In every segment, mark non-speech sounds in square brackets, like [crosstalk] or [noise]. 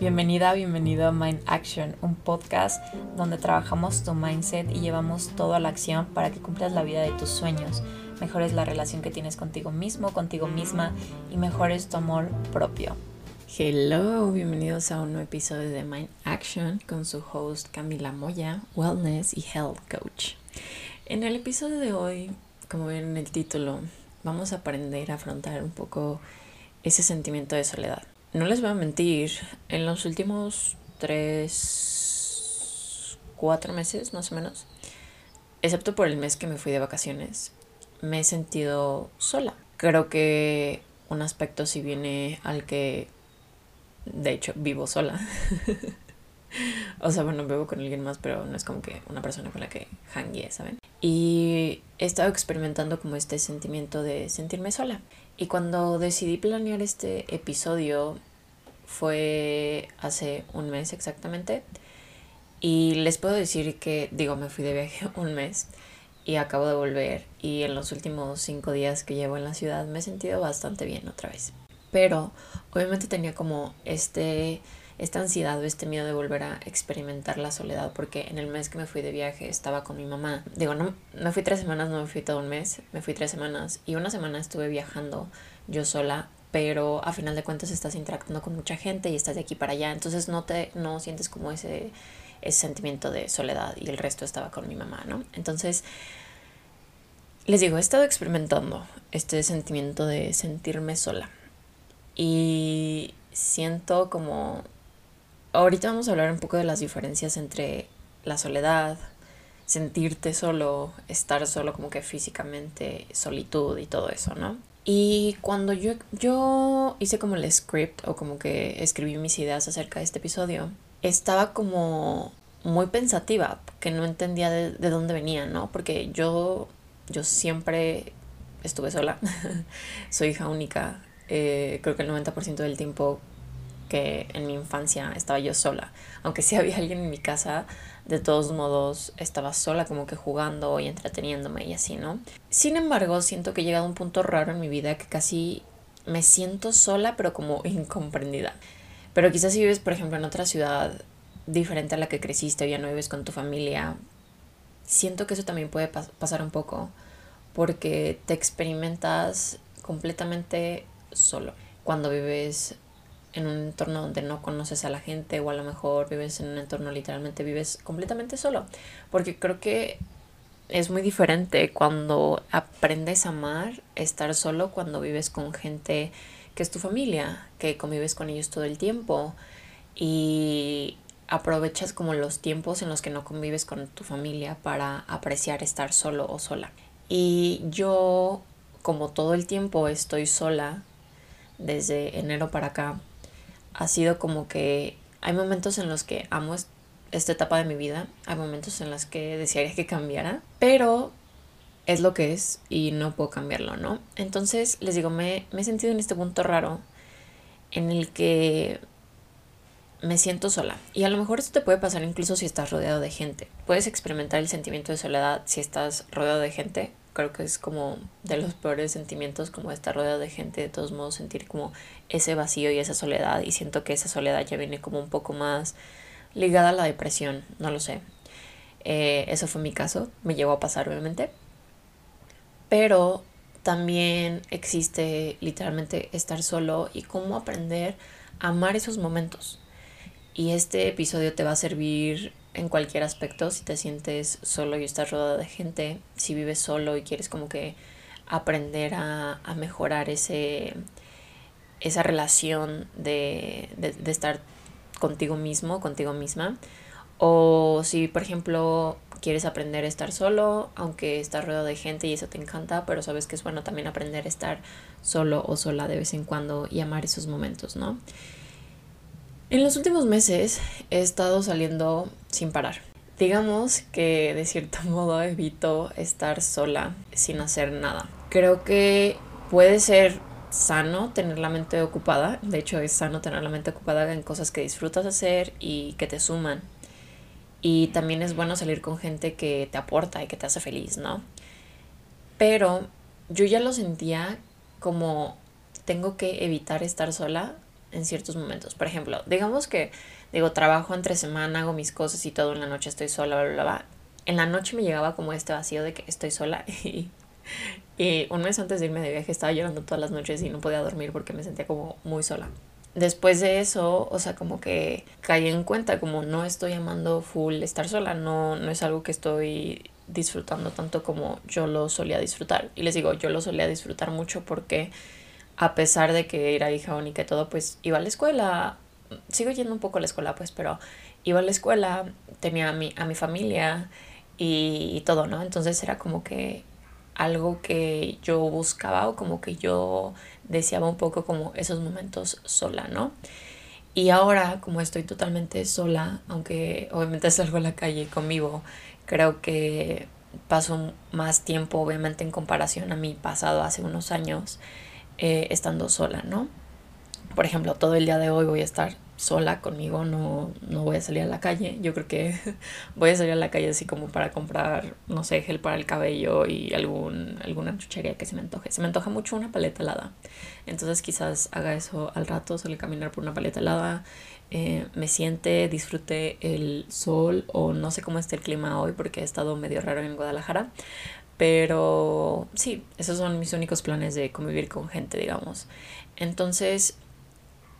Bienvenida, bienvenido a Mind Action, un podcast donde trabajamos tu mindset y llevamos todo a la acción para que cumplas la vida de tus sueños, mejores la relación que tienes contigo mismo, contigo misma y mejores tu amor propio. Hello, bienvenidos a un nuevo episodio de Mind Action con su host Camila Moya, Wellness y Health Coach. En el episodio de hoy, como ven en el título, vamos a aprender a afrontar un poco ese sentimiento de soledad. No les voy a mentir, en los últimos tres, cuatro meses más o menos, excepto por el mes que me fui de vacaciones, me he sentido sola. Creo que un aspecto si viene al que, de hecho, vivo sola. [laughs] o sea, bueno, vivo con alguien más, pero no es como que una persona con la que hangue, ¿saben? Y he estado experimentando como este sentimiento de sentirme sola. Y cuando decidí planear este episodio fue hace un mes exactamente. Y les puedo decir que, digo, me fui de viaje [laughs] un mes y acabo de volver. Y en los últimos cinco días que llevo en la ciudad me he sentido bastante bien otra vez. Pero obviamente tenía como este esta ansiedad o este miedo de volver a experimentar la soledad, porque en el mes que me fui de viaje estaba con mi mamá. Digo, no, no fui tres semanas, no me fui todo un mes, me fui tres semanas y una semana estuve viajando yo sola, pero a final de cuentas estás interactuando con mucha gente y estás de aquí para allá, entonces no te no sientes como ese, ese sentimiento de soledad y el resto estaba con mi mamá, ¿no? Entonces, les digo, he estado experimentando este sentimiento de sentirme sola y siento como ahorita vamos a hablar un poco de las diferencias entre la soledad, sentirte solo, estar solo como que físicamente, solitud y todo eso, ¿no? Y cuando yo, yo hice como el script o como que escribí mis ideas acerca de este episodio, estaba como muy pensativa, que no entendía de, de dónde venía, ¿no? Porque yo, yo siempre estuve sola, [laughs] soy hija única, eh, creo que el 90% del tiempo que en mi infancia estaba yo sola. Aunque sí había alguien en mi casa, de todos modos estaba sola como que jugando y entreteniéndome y así, ¿no? Sin embargo, siento que he llegado a un punto raro en mi vida que casi me siento sola pero como [laughs] incomprendida. Pero quizás si vives, por ejemplo, en otra ciudad diferente a la que creciste o ya no vives con tu familia, siento que eso también puede pasar un poco porque te experimentas completamente solo. Cuando vives en un entorno donde no conoces a la gente o a lo mejor vives en un entorno literalmente vives completamente solo. Porque creo que es muy diferente cuando aprendes a amar, estar solo cuando vives con gente que es tu familia, que convives con ellos todo el tiempo y aprovechas como los tiempos en los que no convives con tu familia para apreciar estar solo o sola. Y yo, como todo el tiempo estoy sola, desde enero para acá, ha sido como que hay momentos en los que amo esta etapa de mi vida, hay momentos en los que desearía que cambiara, pero es lo que es y no puedo cambiarlo, ¿no? Entonces, les digo, me, me he sentido en este punto raro en el que me siento sola. Y a lo mejor esto te puede pasar incluso si estás rodeado de gente. Puedes experimentar el sentimiento de soledad si estás rodeado de gente creo que es como de los peores sentimientos, como estar rodeado de gente, de todos modos sentir como ese vacío y esa soledad. Y siento que esa soledad ya viene como un poco más ligada a la depresión, no lo sé. Eh, eso fue mi caso, me llegó a pasar obviamente. Pero también existe literalmente estar solo y cómo aprender a amar esos momentos. Y este episodio te va a servir en cualquier aspecto, si te sientes solo y estás rodeado de gente, si vives solo y quieres como que aprender a, mejorar ese, esa relación de, de, estar contigo mismo, contigo misma. O si, por ejemplo, quieres aprender a estar solo, aunque estás rodeado de gente y eso te encanta, pero sabes que es bueno también aprender a estar solo o sola de vez en cuando y amar esos momentos, ¿no? En los últimos meses he estado saliendo sin parar. Digamos que de cierto [laughs] modo evito estar sola sin hacer nada. Creo que puede ser sano tener la mente ocupada. De hecho, es sano tener la mente ocupada en cosas que disfrutas hacer y que te suman. Y también es bueno salir con gente que te aporta y que te hace feliz, ¿no? Pero yo ya lo sentía como tengo que evitar estar sola en ciertos momentos. Por ejemplo, digamos que, digo, trabajo entre semana, hago mis cosas y todo, en la noche estoy sola, bla, bla, bla. En la noche me llegaba como este vacío de que estoy sola [laughs] y, [laughs] y un mes antes de irme de viaje estaba llorando todas las noches y no podía dormir porque me sentía como muy sola. Después de eso, o sea, como que caí en cuenta, como no estoy amando full estar sola, no, no es algo que estoy disfrutando tanto como yo lo solía disfrutar. Y les digo, yo lo solía disfrutar mucho porque a pesar de que era hija única y todo, pues iba a la escuela, sigo yendo un poco a la escuela, pues, pero iba a la escuela, tenía a mi, a mi familia y, y todo, ¿no? Entonces era como que algo que yo buscaba o como que yo deseaba un poco como esos momentos sola, ¿no? Y ahora, como estoy totalmente sola, aunque obviamente [laughs] salgo a la calle conmigo, creo que paso más tiempo, obviamente, en comparación a mi pasado hace unos años, eh, estando sola, ¿no? Por ejemplo, todo el día de hoy voy a estar sola conmigo, no, no voy a salir a la calle. Yo creo que [laughs] voy a salir a la calle así como para comprar, no sé, gel para el cabello y algún, alguna chuchería que se me antoje. Se me antoja mucho una paleta helada. Entonces quizás haga eso al rato, a caminar por una paleta helada. Eh, me siente, disfrute el sol o no sé cómo esté el clima hoy porque he estado medio raro en Guadalajara. Pero sí, esos son mis únicos planes de convivir con gente, digamos. Entonces,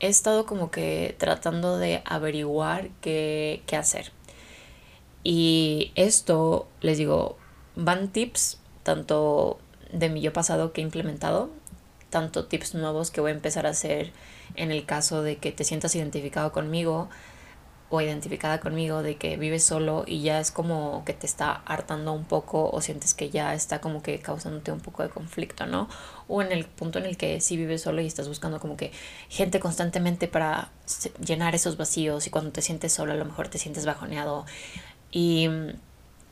he estado como que tratando de averiguar qué, qué hacer. Y esto, les digo, van tips tanto de mi yo pasado que he implementado, tanto tips nuevos que voy a empezar a hacer en el caso de que te sientas identificado conmigo, o identificada conmigo de que vives solo y ya es como que te está hartando un poco o sientes que ya está como que causándote un poco de conflicto, ¿no? O en el punto en el que sí vives solo y estás buscando como que gente constantemente para llenar esos vacíos y cuando te sientes solo a lo mejor te sientes bajoneado y,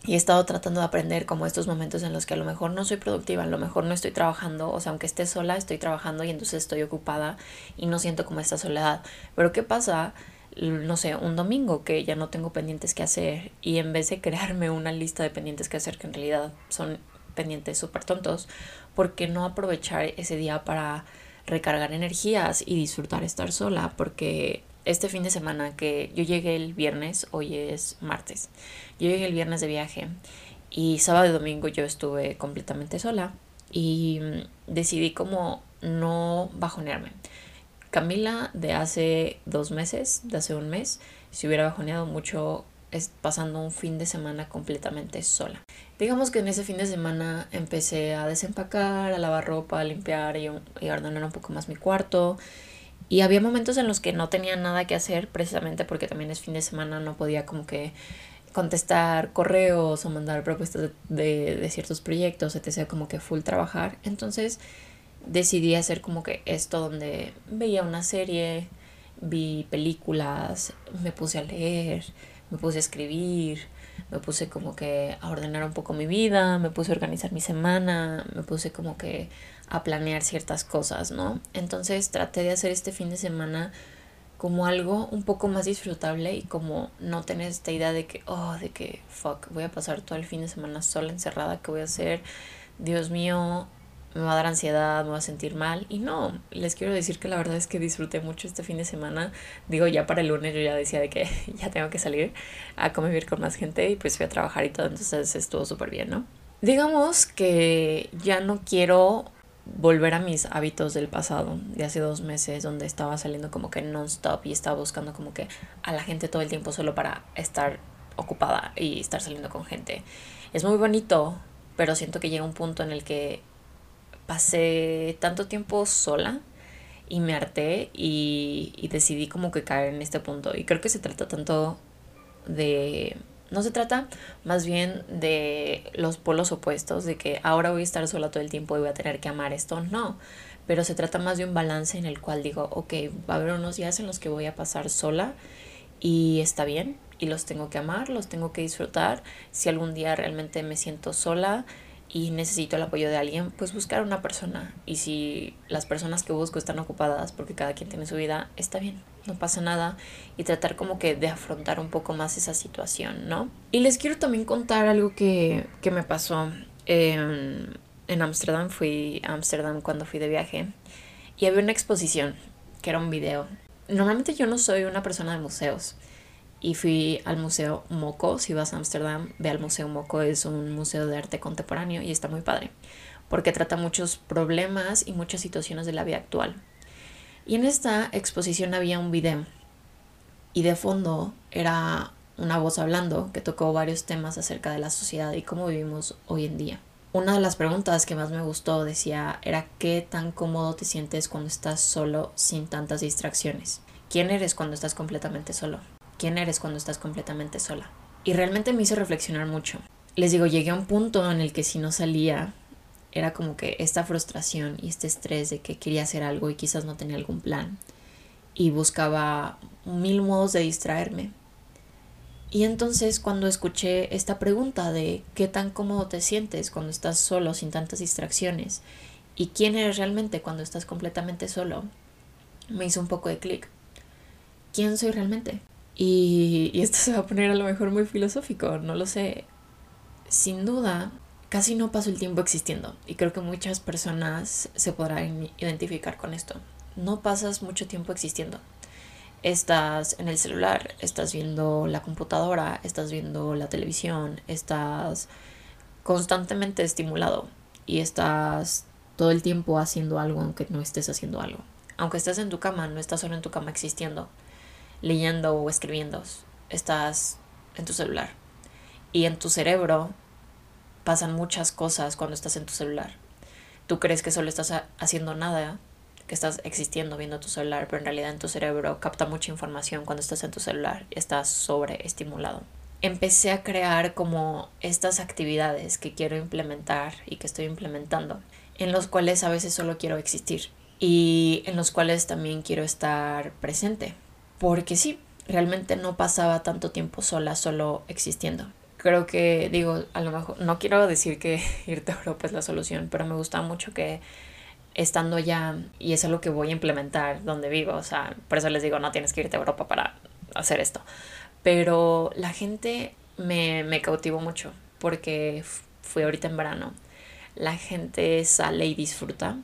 y he estado tratando de aprender como estos momentos en los que a lo mejor no soy productiva, a lo mejor no estoy trabajando, o sea, aunque esté sola, estoy trabajando y entonces estoy ocupada y no siento como esta soledad. Pero ¿qué pasa? No sé, un domingo que ya no tengo pendientes que hacer y en vez de crearme una lista de pendientes que hacer que en realidad son pendientes súper tontos, ¿por qué no aprovechar ese día para recargar energías y disfrutar estar sola? Porque este fin de semana que yo llegué el viernes, hoy es martes, yo llegué el viernes de viaje y sábado y domingo yo estuve completamente sola y decidí como no bajonearme. Camila de hace dos meses, de hace un mes, se hubiera bajoneado mucho pasando un fin de semana completamente sola. Digamos que en ese fin de semana empecé a desempacar, a lavar ropa, a limpiar y, a ordenar un poco más mi cuarto. Y había momentos en los que no tenía nada que hacer, precisamente porque también es fin de semana, no podía como que contestar correos o mandar propuestas de ciertos proyectos, etc. Como que full trabajar. Entonces decidí hacer como que esto donde veía una serie, vi películas, me puse a leer, me puse a escribir, me puse como que a ordenar un poco mi vida, me puse a organizar mi semana, me puse como que a planear ciertas cosas, ¿no? Entonces traté de hacer este fin de semana como algo un poco más disfrutable y como no tener esta idea de que, oh, de que, fuck, voy a pasar todo el fin de semana sola, encerrada, ¿qué voy a hacer? Dios mío, me va a dar ansiedad, me va a sentir mal. Y no, les quiero decir que la verdad es que disfruté mucho este fin de semana. Digo, ya para el lunes yo ya decía de que [laughs] ya tengo que salir a convivir con más gente y pues fui a trabajar y todo, entonces estuvo súper bien, ¿no? Digamos que ya no quiero volver a mis hábitos del pasado, de hace dos meses, donde estaba saliendo como que non-stop y estaba buscando como que a la gente todo el tiempo solo para estar ocupada y estar saliendo con gente. Es muy bonito, pero siento que llega un punto en el que pasé tanto tiempo sola y me harté y, decidí como que caer en este punto. Y creo que se trata tanto de... No se trata más bien de los polos opuestos, de que ahora voy a estar sola todo el tiempo y voy a tener que amar esto. No, pero se trata más de un balance en el cual digo, ok, va a haber unos días en los que voy a pasar sola y está bien y los tengo que amar, los tengo que disfrutar. Si algún día realmente me siento sola, y necesito el apoyo de alguien, pues buscar una persona. Y si las personas que busco están ocupadas, porque cada quien tiene su vida, está bien, no pasa nada. Y tratar como que de afrontar un poco más esa situación, ¿no? Y les quiero también contar algo que, que me pasó. en Ámsterdam, fui a Ámsterdam cuando fui de viaje y había una exposición que era un video normalmente yo no soy una persona de museos y fui al Museo Moco. Si vas a Ámsterdam, ve al Museo Moco, es un museo de arte contemporáneo y está muy padre, porque trata muchos problemas y muchas situaciones de la vida actual. Y en esta exposición había un video y de fondo era una voz hablando que tocó varios temas acerca de la sociedad y cómo vivimos hoy en día. Una de las preguntas que más me gustó decía era qué tan cómodo te sientes cuando estás solo sin tantas distracciones. ¿Quién eres cuando estás completamente solo? Quién eres cuando estás completamente sola. Y realmente me hizo reflexionar mucho. Les digo, llegué a un punto en el que si no salía, era como que esta frustración y este estrés de que quería hacer algo y quizás no tenía algún plan. Y buscaba mil modos de distraerme. Y entonces cuando escuché esta pregunta de qué tan cómodo te sientes cuando estás solo sin tantas distracciones y quién eres realmente cuando estás completamente solo, me hizo un poco de clic. ¿Quién soy realmente? Y, esto se va a poner a lo mejor muy filosófico, no lo sé. Sin duda, casi no paso el tiempo existiendo y creo que muchas personas se podrán identificar con esto. No pasas mucho tiempo existiendo. Estás en el celular, estás viendo la computadora, estás viendo la televisión, estás constantemente estimulado y estás todo el tiempo haciendo algo aunque no estés haciendo algo. Aunque estés en tu cama, no estás solo en tu cama existiendo leyendo o escribiendo, estás en tu celular. Y en tu cerebro pasan muchas cosas cuando estás en tu celular. Tú crees que solo estás haciendo nada, que estás existiendo viendo tu celular, pero en realidad en tu cerebro capta mucha información cuando estás en tu celular y estás sobreestimulado. Empecé a crear como estas actividades que quiero implementar y que estoy implementando, en los cuales a veces solo quiero existir y en los cuales también quiero estar presente porque sí, realmente no pasaba tanto tiempo sola, solo existiendo. Creo que, digo, a lo mejor, no quiero decir que [laughs] irte a Europa es la solución, pero me gusta mucho que estando allá, y es algo que voy a implementar donde vivo, o sea, por eso les digo, no tienes que irte a Europa para hacer esto. Pero la gente me, me cautivó mucho, porque fui ahorita en verano. La gente sale y disfruta,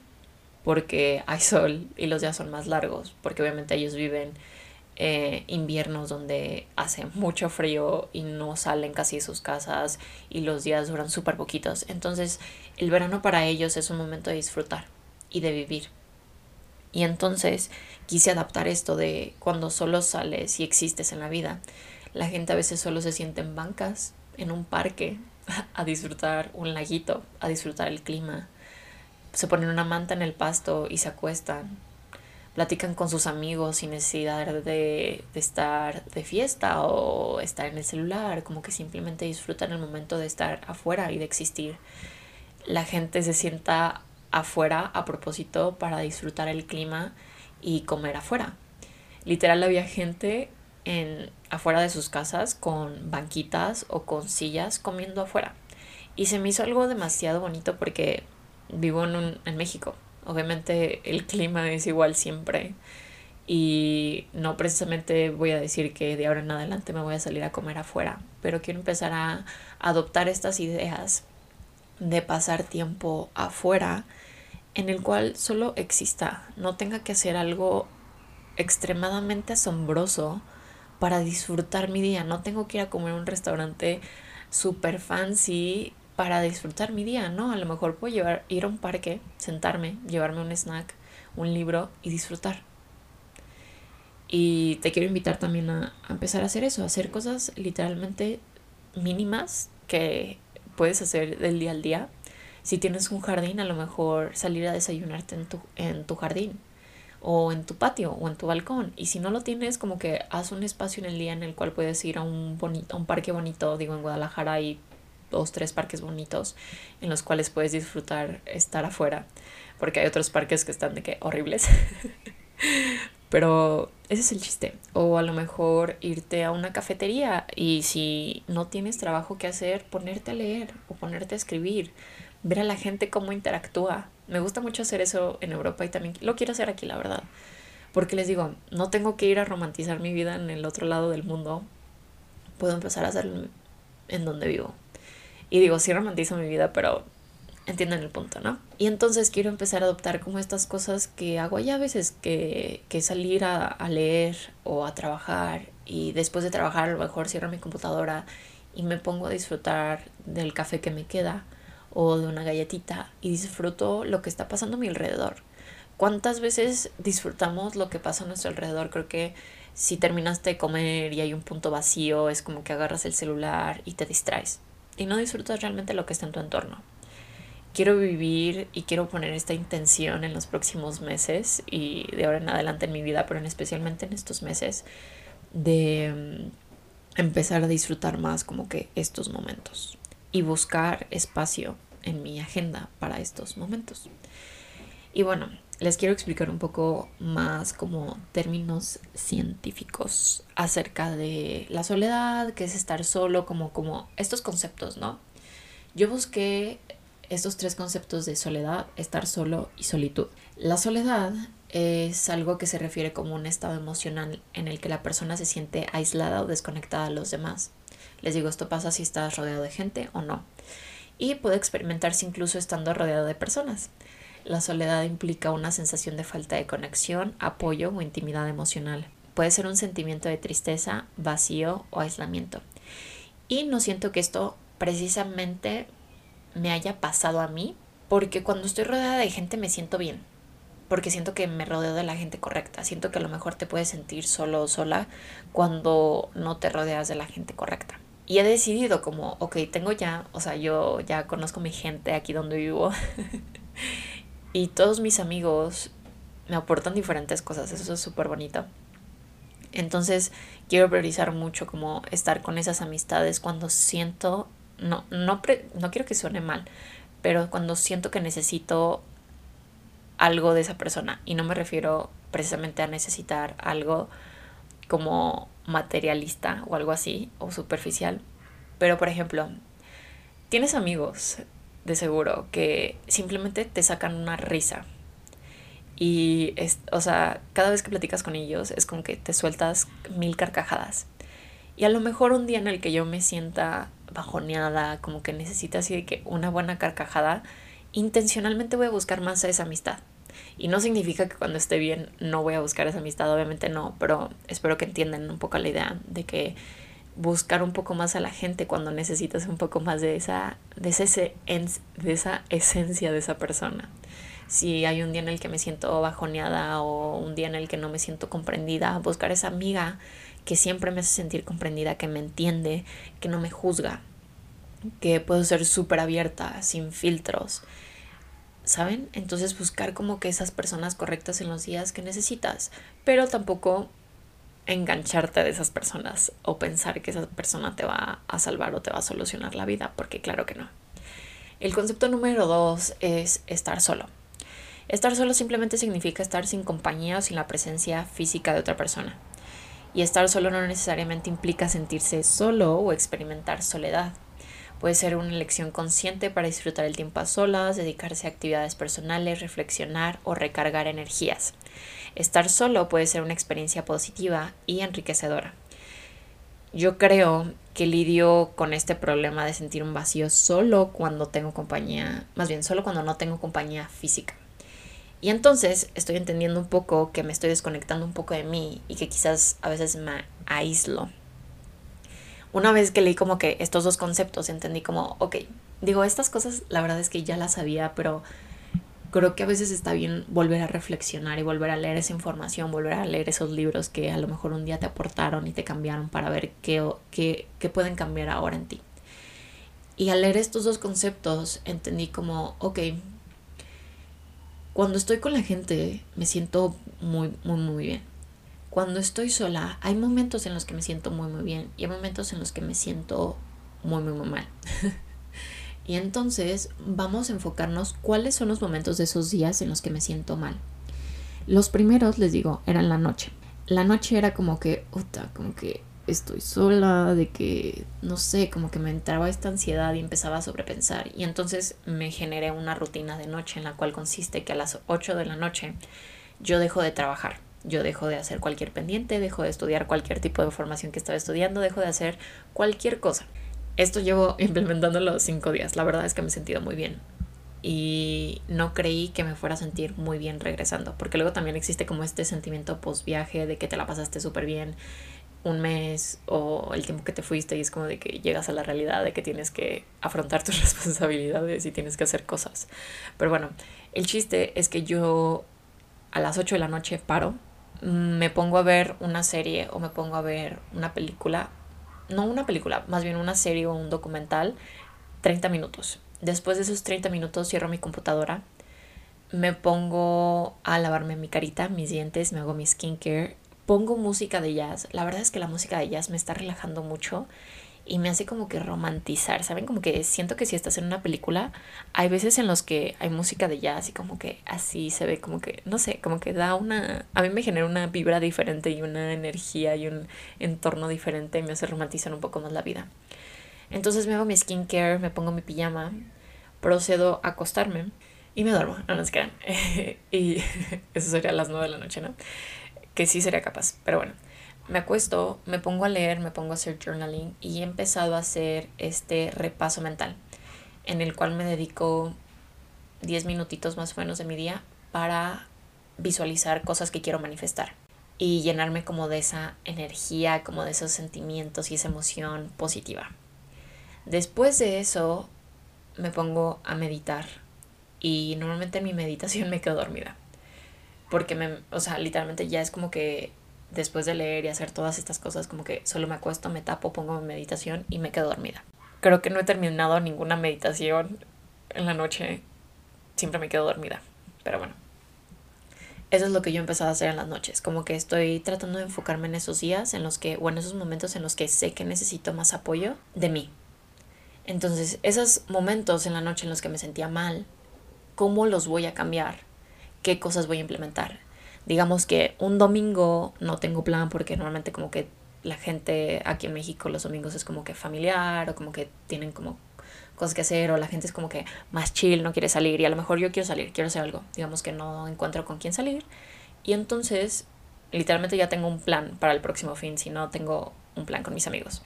porque hay sol y los días son más largos, porque obviamente ellos viven eh, inviernos donde hace mucho frío y no salen casi de sus casas y los días duran súper poquitos. Entonces el verano para ellos es un momento de disfrutar y de vivir. Y entonces quise adaptar esto de cuando solo sales y existes en la vida. La gente a veces solo se siente en bancas, en un parque, [laughs] a disfrutar un laguito, a disfrutar el clima. Se ponen una manta en el pasto y se acuestan platican con sus amigos sin necesidad de, estar de fiesta o estar en el celular, como que simplemente disfrutan el momento de estar afuera y de existir. La gente se sienta afuera a propósito para disfrutar el clima y comer afuera. Literal había gente en afuera de sus casas con banquitas o con sillas comiendo afuera. Y se me hizo algo demasiado bonito porque vivo en, un, en México Obviamente el clima es igual siempre y no precisamente voy a decir que de ahora en adelante me voy a salir a comer afuera, pero quiero empezar a adoptar estas ideas de pasar tiempo afuera en el cual solo exista, no tenga que hacer algo extremadamente asombroso para disfrutar mi día, no tengo que ir a comer a un restaurante super fancy para disfrutar mi día, ¿no? A lo mejor puedo llevar, ir a un parque, sentarme, llevarme un snack, un libro y disfrutar. Y te quiero invitar también a, empezar a hacer eso, a hacer cosas literalmente mínimas que puedes hacer del día al día. Si tienes un jardín, a lo mejor salir a desayunarte en tu, en tu jardín o en tu patio o en tu balcón. Y si no lo tienes, como que haz un espacio en el día en el cual puedes ir a un, bonito, a un parque bonito, digo en Guadalajara y dos, tres parques bonitos en los cuales puedes disfrutar estar afuera, porque hay otros parques que están de que horribles. [laughs] Pero ese es el chiste. O a lo mejor irte a una cafetería y si no tienes trabajo que hacer, ponerte a leer o ponerte a escribir, ver a la gente cómo interactúa. Me gusta mucho hacer eso en Europa y también lo quiero hacer aquí, la verdad. Porque les digo, no tengo que ir a romantizar mi vida en el otro lado del mundo. Puedo empezar a hacerlo en donde vivo. Y digo, sí romantizo mi vida, pero entienden el punto, ¿no? Y entonces quiero empezar a adoptar como estas cosas que hago allá a veces, que, que salir a, a, leer o a trabajar y después de trabajar a lo mejor cierro mi computadora y me pongo a disfrutar del café que me queda o de una galletita y disfruto lo que está pasando a mi alrededor. ¿Cuántas veces disfrutamos lo que pasa a nuestro alrededor? Creo que si terminaste de comer y hay un punto vacío, es como que agarras el celular y te distraes y no disfrutas realmente lo que está en tu entorno quiero vivir y quiero poner esta intención en los próximos meses y de ahora en adelante en mi vida, pero en especialmente en estos meses, de mm, empezar a disfrutar más como que estos momentos y buscar espacio en mi agenda para estos momentos. Y bueno, les quiero explicar un poco más como términos científicos acerca de la soledad, que es estar solo, como, como estos conceptos, ¿no? Yo busqué estos tres conceptos de soledad, estar solo y solitud. La soledad es algo que se refiere como un estado emocional en el que la persona se siente aislada o desconectada de los demás. Les digo, esto pasa si estás rodeado de gente o no. Y puede experimentarse incluso estando rodeado de personas. La soledad implica una sensación de falta de conexión, apoyo o intimidad emocional. Puede ser un sentimiento de tristeza, vacío o aislamiento. Y no siento que esto precisamente me haya pasado a mí, porque cuando estoy rodeada de gente me siento bien, porque siento que me rodeo de la gente correcta, siento que a lo mejor te puedes sentir solo o sola cuando no te rodeas de la gente correcta. Y he decidido como, ok, tengo ya, o sea, yo ya conozco mi gente aquí donde vivo [laughs] y todos mis amigos me aportan diferentes cosas, eso es súper bonito. Entonces quiero priorizar mucho como estar con esas amistades cuando siento no, no, no quiero que suene mal, pero cuando siento que necesito algo de esa persona, y no me refiero precisamente a necesitar algo como materialista o algo así, o superficial, pero por ejemplo, tienes amigos de seguro que simplemente te sacan una risa. Y, es, o sea, cada vez que platicas con ellos es como que te sueltas mil carcajadas. Y a lo mejor un día en el que yo me sienta bajoneada, como que necesita así que una buena carcajada, intencionalmente voy a buscar más a esa amistad. Y no significa que cuando esté bien no voy a buscar esa amistad, obviamente no, pero espero que entiendan un poco la idea de que buscar un poco más a la gente cuando necesitas un poco más de esa, de ese, de esa esencia de esa persona. Si hay un día en el que me siento bajoneada o un día en el que no me siento comprendida, buscar esa amiga que siempre me hace sentir comprendida, que me entiende, que no me juzga, que puedo ser súper abierta, sin filtros. ¿Saben? Entonces buscar como que esas personas correctas en los días que necesitas, pero tampoco engancharte de esas personas o pensar que esa persona te va a salvar o te va a solucionar la vida, porque claro que no. El concepto número dos es estar solo. Estar solo simplemente significa estar sin compañía o sin la presencia física de otra persona. Y estar solo no necesariamente implica sentirse solo o experimentar soledad. Puede ser una elección consciente para disfrutar el tiempo a solas, dedicarse a actividades personales, reflexionar o recargar energías. Estar solo puede ser una experiencia positiva y enriquecedora. Yo creo que lidio con este problema de sentir un vacío solo cuando tengo compañía, más bien solo cuando no tengo compañía física. Y entonces estoy entendiendo un poco que me estoy desconectando un poco de mí y que quizás a veces me aíslo. Una vez que leí como que estos dos conceptos, entendí como, ok, digo, estas cosas la verdad es que ya las sabía, pero creo que a veces está bien volver a reflexionar y volver a leer esa información, volver a leer esos libros que a lo mejor un día te aportaron y te cambiaron para ver qué, qué, qué pueden cambiar ahora en ti. Y al leer estos dos conceptos entendí como, ok, cuando estoy con la gente me siento muy, muy, muy bien. Cuando estoy sola hay momentos en los que me siento muy, muy bien y hay momentos en los que me siento muy, muy, muy mal. [laughs] y entonces vamos a enfocarnos cuáles son los momentos de esos días en los que me siento mal. Los primeros, les digo, eran la noche. La noche era como que, puta, como que estoy sola, de que, no sé, como que me entraba esta ansiedad y empezaba a sobrepensar. Y entonces me generé una rutina de noche en la cual consiste que a las 8 de la noche yo dejo de trabajar. Yo dejo de hacer cualquier pendiente, dejo de estudiar cualquier tipo de formación que estaba estudiando, dejo de hacer cualquier cosa. Esto llevo [laughs] implementándolo cinco días. La verdad es que me he sentido muy bien. y no creí que me fuera a sentir muy bien regresando, porque luego también existe como este sentimiento post viaje de que te la pasaste súper bien un mes o el tiempo que te fuiste y es como de que llegas a la realidad de que tienes que afrontar tus [laughs] responsabilidades y tienes que hacer cosas. Pero bueno, el chiste es que yo a las 8 de la noche paro, me pongo a ver una serie o me pongo a ver una película, no una película, más bien una serie o un documental, 30 minutos. Después de esos 30 minutos cierro mi computadora, me pongo a lavarme mi carita, mis dientes, me hago mi skincare pongo música de jazz. La verdad es que la música de jazz me está relajando mucho y me hace como que romantizar, ¿saben? Como que siento que si estás en una película, hay veces en los que hay música de jazz y como que así se ve como que, no sé, como que da una, a mí me genera una vibra diferente y una energía y un entorno diferente y me hace romantizar un poco más la vida. Entonces me hago mi skincare, me pongo mi pijama, procedo a acostarme y me duermo, no nos crean. [laughs] y [laughs] eso sería a las 9 de la noche, ¿no? que sí sería capaz, pero bueno. Me acuesto, me pongo a leer, me pongo a hacer journaling y he empezado a hacer este repaso mental en el cual me dedico 10 minutitos más o menos de mi día para visualizar cosas que quiero manifestar y llenarme como de esa energía, como de esos sentimientos y esa emoción positiva. Después de eso me pongo a meditar y normalmente en mi meditación [laughs] me quedo dormida porque me, o sea, literalmente ya es como que después de leer y hacer todas estas cosas, como que solo me acuesto, me tapo, pongo mi meditación y me quedo dormida. Creo que no he terminado ninguna meditación en la noche, siempre me quedo dormida, pero bueno. Eso es lo que yo he empezado a hacer en las noches, como que estoy tratando de enfocarme en esos días en los que, o en esos momentos en los que sé que necesito más apoyo de mí. Entonces, esos momentos en la noche en los que me sentía mal, ¿cómo los voy a cambiar? qué cosas voy a implementar. Digamos que un domingo no tengo plan porque normalmente como que la gente aquí en México los domingos es como que familiar o como que tienen como cosas que hacer o la gente es como que más chill, no quiere salir y a lo mejor yo quiero salir, quiero hacer algo, digamos que no encuentro con quién salir y entonces literalmente ya tengo un plan para el próximo fin, si no tengo un plan con mis amigos.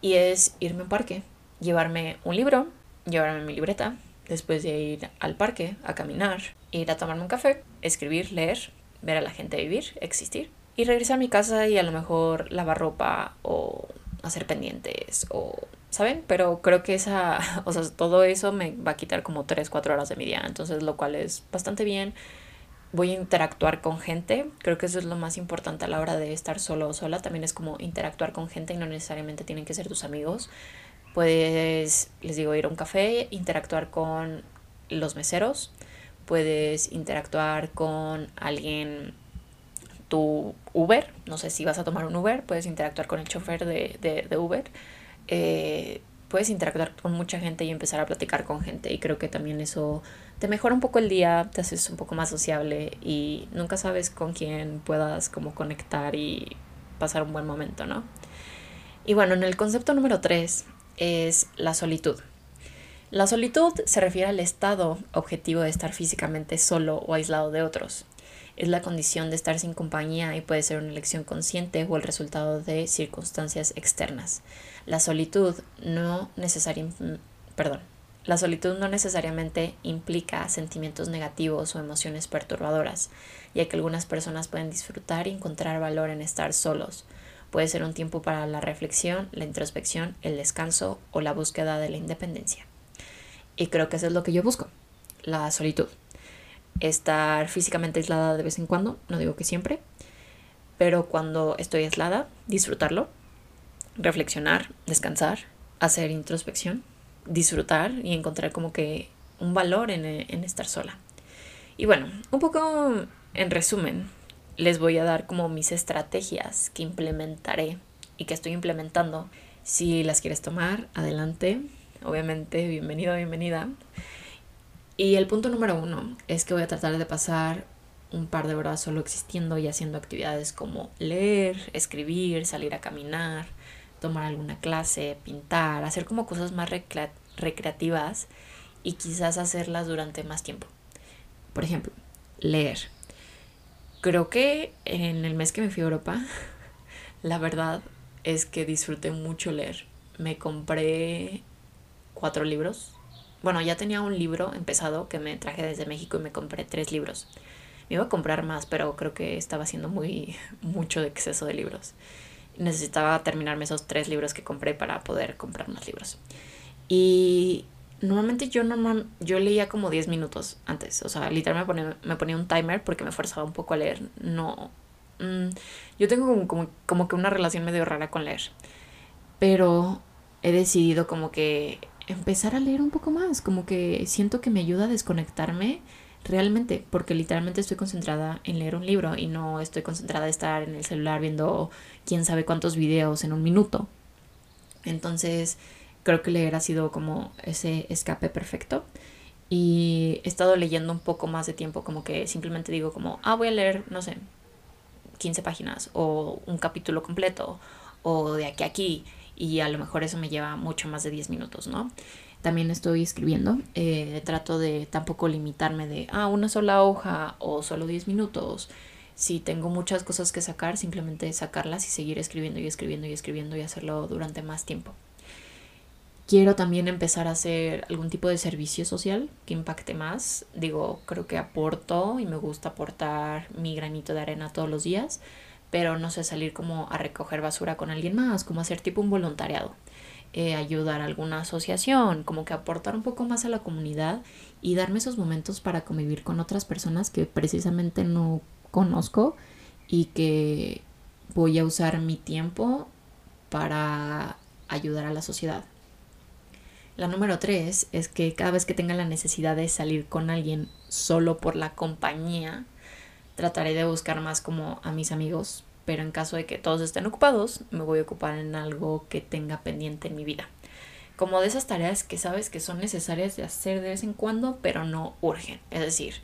Y es irme a un parque, llevarme un libro, llevarme mi libreta, después de ir al parque a caminar, ir a tomarme un café, escribir, leer, ver a la gente vivir, existir y regresar a mi casa y a lo mejor lavar ropa o hacer pendientes o ¿saben? Pero creo que esa, [laughs] o sea, todo eso me va a quitar como 3, 4 horas de mi día, entonces lo cual es bastante bien. Voy a interactuar con gente, creo que eso es lo más importante a la hora de estar solo o sola, también es como interactuar con gente y no necesariamente tienen que ser tus amigos. Puedes, les digo, ir a un café, interactuar con los meseros, puedes interactuar con alguien, tu Uber, no sé si vas a tomar un Uber, puedes interactuar con el chofer de, Uber, eh, puedes interactuar con mucha gente y empezar a platicar con gente y creo que también eso te mejora un poco el día, te haces un poco más sociable y nunca sabes con quién puedas como conectar y pasar un buen momento, ¿no? Y bueno, en el concepto número 3 es la solitud. La solitud se refiere al estado objetivo de estar físicamente solo o aislado de otros. Es la condición de estar sin compañía y puede ser una elección consciente o el resultado de circunstancias externas. La solitud no necesariamente, perdón, la solitud no necesariamente implica sentimientos negativos o emociones perturbadoras, ya que algunas personas pueden disfrutar y encontrar valor en estar solos, Puede ser un tiempo para la reflexión, la introspección, el descanso o la búsqueda de la independencia. Y creo que eso es lo que yo busco, la solitud. Estar físicamente aislada de vez en cuando, no digo que siempre, pero cuando estoy aislada, disfrutarlo, reflexionar, descansar, hacer introspección, disfrutar y encontrar como que un valor en, en estar sola. Y bueno, un poco en resumen, les voy a dar como mis estrategias que implementaré y que estoy implementando. Si las quieres tomar, adelante. Obviamente, bienvenido, bienvenida. Y el punto número uno es que voy a tratar de pasar un par de horas solo existiendo y haciendo actividades como leer, escribir, salir a caminar, tomar alguna clase, pintar, hacer como cosas más recreativas y quizás hacerlas durante más tiempo. Por ejemplo, leer creo que en el mes que me fui a Europa, [laughs] la verdad es que disfruté mucho leer. Me compré cuatro libros, bueno, ya tenía un libro empezado que me traje desde México y me compré tres libros. Me iba a comprar más, pero creo que estaba haciendo muy [laughs] mucho exceso de libros. Necesitaba terminarme esos tres libros que compré para poder comprar más libros. Y normalmente yo normal, yo leía como 10 minutos antes. O sea, literalmente me ponía, un timer porque me forzaba un poco a leer. No. Mm, yo tengo como, como que una relación medio rara con leer. Pero he decidido como que empezar a leer un poco más. Como que siento que me ayuda a desconectarme realmente, porque literalmente estoy concentrada en leer un libro y no estoy concentrada en estar en el celular viendo quién sabe cuántos videos en un minuto. Entonces, creo que leer ha sido como ese escape perfecto. Y he estado leyendo un poco más de tiempo, como que simplemente digo como, ah, voy a leer, no sé, 15 páginas o un capítulo completo o de aquí a aquí. Y a lo mejor eso me lleva mucho más de 10 minutos, ¿no? también estoy escribiendo. Eh, trato de tampoco limitarme de, ah, una sola hoja o solo 10 minutos. Si tengo muchas cosas que sacar, simplemente sacarlas y seguir escribiendo y escribiendo y escribiendo y hacerlo durante más tiempo. Quiero también empezar a hacer algún tipo de servicio social que impacte más. Digo, creo que aporto y me gusta aportar mi granito de arena todos los días, pero no sé salir como a recoger basura con alguien más, como hacer tipo un voluntariado. Eh, ayudar a alguna asociación, como que aportar un poco más a la comunidad y darme esos momentos para convivir con otras personas que precisamente no conozco y que voy a usar mi tiempo para ayudar a la sociedad. La número tres es que cada vez que tenga la necesidad de salir con alguien solo por la compañía, trataré de buscar más como a mis amigos pero en caso de que todos estén ocupados, me voy a ocupar en algo que tenga pendiente en mi vida. Como de esas tareas que sabes que son necesarias de hacer de vez en cuando, pero no urgen. Es decir,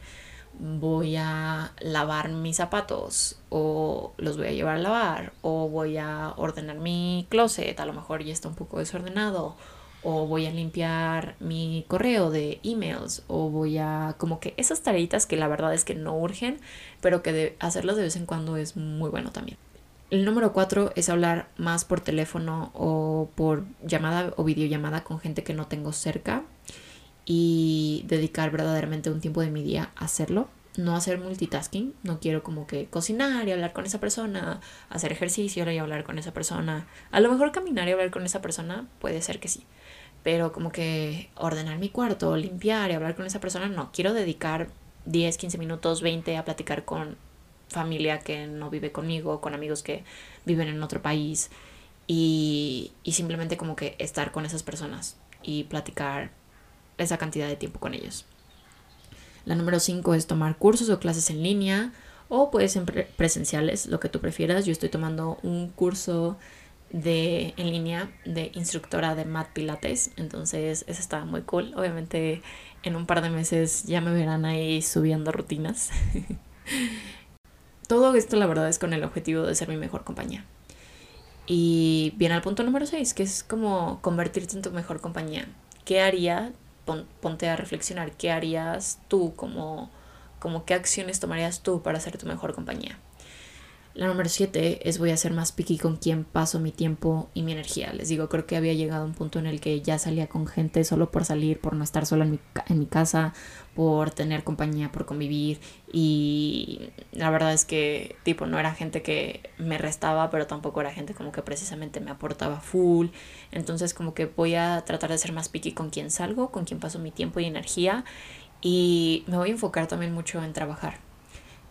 voy a lavar mis zapatos o los voy a llevar a lavar o voy a ordenar mi closet, a lo mejor ya está un poco desordenado o voy a limpiar mi correo de emails o voy a como que esas tareitas que la verdad es que no urgen, pero que de hacerlas de vez en cuando es muy bueno también. El número cuatro es hablar más por teléfono o por llamada o videollamada con gente que no tengo cerca y dedicar verdaderamente un tiempo de mi día a hacerlo. No hacer multitasking, no quiero como que cocinar y hablar con esa persona, hacer ejercicio y hablar con esa persona. A lo mejor caminar y hablar con esa persona puede ser que sí, pero como que ordenar mi cuarto, limpiar y hablar con esa persona, no, quiero dedicar 10, 15 minutos, 20 a platicar con familia que no vive conmigo, con amigos que viven en otro país y, y simplemente como que estar con esas personas y platicar esa cantidad de tiempo con ellos. La número 5 es tomar cursos o clases en línea o puede ser presenciales, lo que tú prefieras. Yo estoy tomando un curso de en línea de instructora de Mat Pilates, entonces eso está muy cool. Obviamente en un par de meses ya me verán ahí subiendo rutinas. [laughs] Todo esto la verdad es con el objetivo de ser mi mejor compañía. Y viene al punto número 6, que es como convertirte en tu mejor compañía. ¿Qué haría? ponte a reflexionar, ¿qué harías tú? Como, como qué acciones tomarías tú para ser tu mejor compañía? La número 7 es voy a ser más picky con quién paso mi tiempo y mi energía. Les digo, creo que había llegado a un punto en el que ya salía con gente solo por salir, por no estar sola en mi, en mi casa, por tener compañía, por convivir. Y la verdad es que, tipo, no era gente que me restaba, pero tampoco era gente como que precisamente me aportaba full. Entonces, como que voy a tratar de ser más picky con quién salgo, con quién paso mi tiempo y energía. Y me voy a enfocar también mucho en trabajar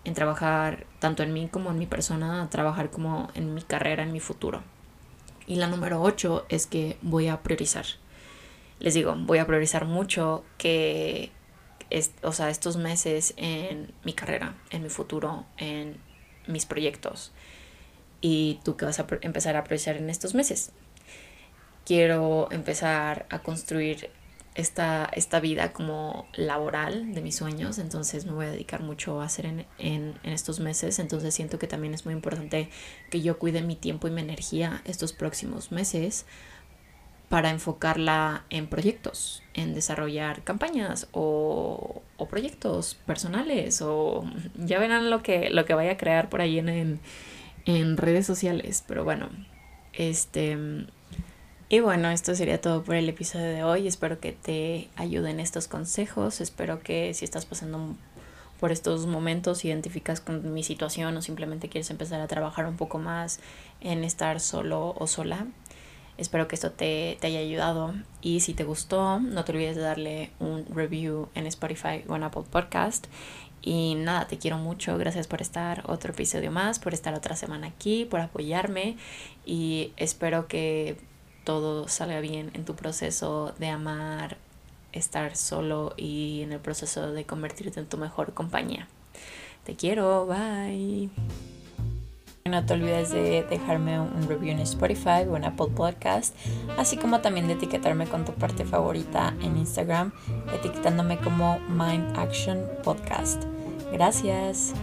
en trabajar tanto en mí como en mi persona, trabajar como en mi carrera, en mi futuro. Y la número 8 es que voy a priorizar. Les digo, voy a priorizar mucho que, es, o sea, estos meses en mi carrera, en mi futuro, en mis proyectos. Y tú qué vas a empezar a priorizar en estos meses. Quiero empezar a construir esta, esta vida como laboral de mis sueños, entonces me voy a dedicar mucho a hacer en, en, estos meses, entonces siento que también es muy importante que yo cuide mi tiempo y mi energía estos próximos meses para enfocarla en proyectos, en desarrollar campañas o, o proyectos personales o [laughs] ya verán lo que, lo que vaya a crear por ahí en, en, en redes sociales, pero bueno, este Y bueno, esto sería todo por el episodio de hoy. Espero que te ayuden estos consejos. Espero que si estás pasando por estos momentos, identificas con mi situación o simplemente quieres empezar a trabajar un poco más en estar solo o sola, Espero que esto te, te, haya ayudado y si te gustó, no te olvides de darle un review en Spotify o en Apple Podcast. Y nada, te quiero mucho, gracias por estar otro episodio más, por estar otra semana aquí, por apoyarme y espero que todo salga bien en tu proceso de amar, estar solo y en el proceso de convertirte en tu mejor compañía. Te quiero, bye. No te olvides de dejarme un review en Spotify o en Apple Podcast, así como también de etiquetarme con tu parte favorita en Instagram, etiquetándome como Mind Action Podcast. Gracias.